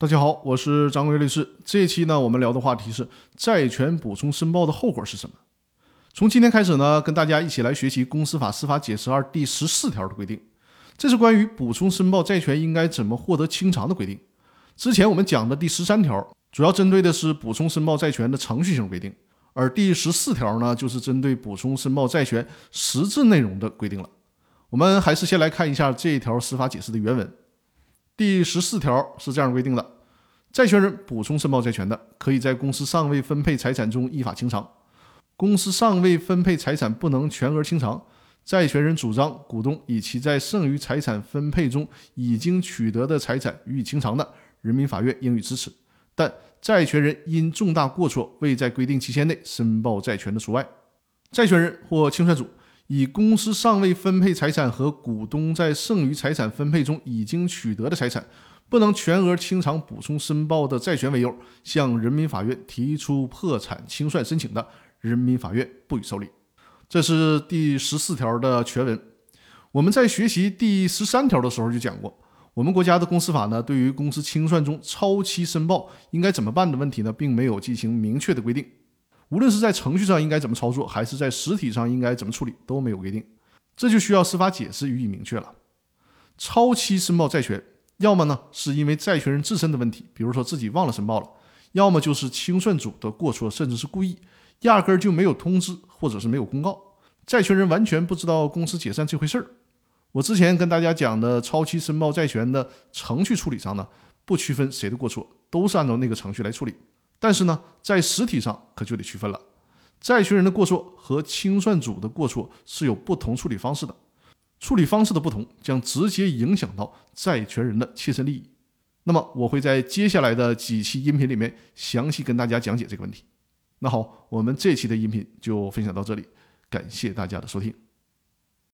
大家好，我是张贵律师。这一期呢，我们聊的话题是债权补充申报的后果是什么？从今天开始呢，跟大家一起来学习《公司法司法解释二》第十四条的规定，这是关于补充申报债权应该怎么获得清偿的规定。之前我们讲的第十三条，主要针对的是补充申报债权的程序性规定，而第十四条呢，就是针对补充申报债权实质内容的规定了。我们还是先来看一下这一条司法解释的原文。第十四条是这样规定的：债权人补充申报债权的，可以在公司尚未分配财产中依法清偿。公司尚未分配财产不能全额清偿，债权人主张股东以其在剩余财产分配中已经取得的财产予以清偿的，人民法院应予支持。但债权人因重大过错未在规定期限内申报债权的除外。债权人或清算组。以公司尚未分配财产和股东在剩余财产分配中已经取得的财产不能全额清偿补充申报的债权为由，向人民法院提出破产清算申请的，人民法院不予受理。这是第十四条的全文。我们在学习第十三条的时候就讲过，我们国家的公司法呢，对于公司清算中超期申报应该怎么办的问题呢，并没有进行明确的规定。无论是在程序上应该怎么操作，还是在实体上应该怎么处理，都没有规定，这就需要司法解释予以明确了。超期申报债权，要么呢是因为债权人自身的问题，比如说自己忘了申报了；要么就是清算组的过错，甚至是故意，压根儿就没有通知，或者是没有公告，债权人完全不知道公司解散这回事儿。我之前跟大家讲的超期申报债权的程序处理上呢，不区分谁的过错，都是按照那个程序来处理。但是呢，在实体上可就得区分了，债权人的过错和清算组的过错是有不同处理方式的，处理方式的不同将直接影响到债权人的切身利益。那么我会在接下来的几期音频里面详细跟大家讲解这个问题。那好，我们这期的音频就分享到这里，感谢大家的收听。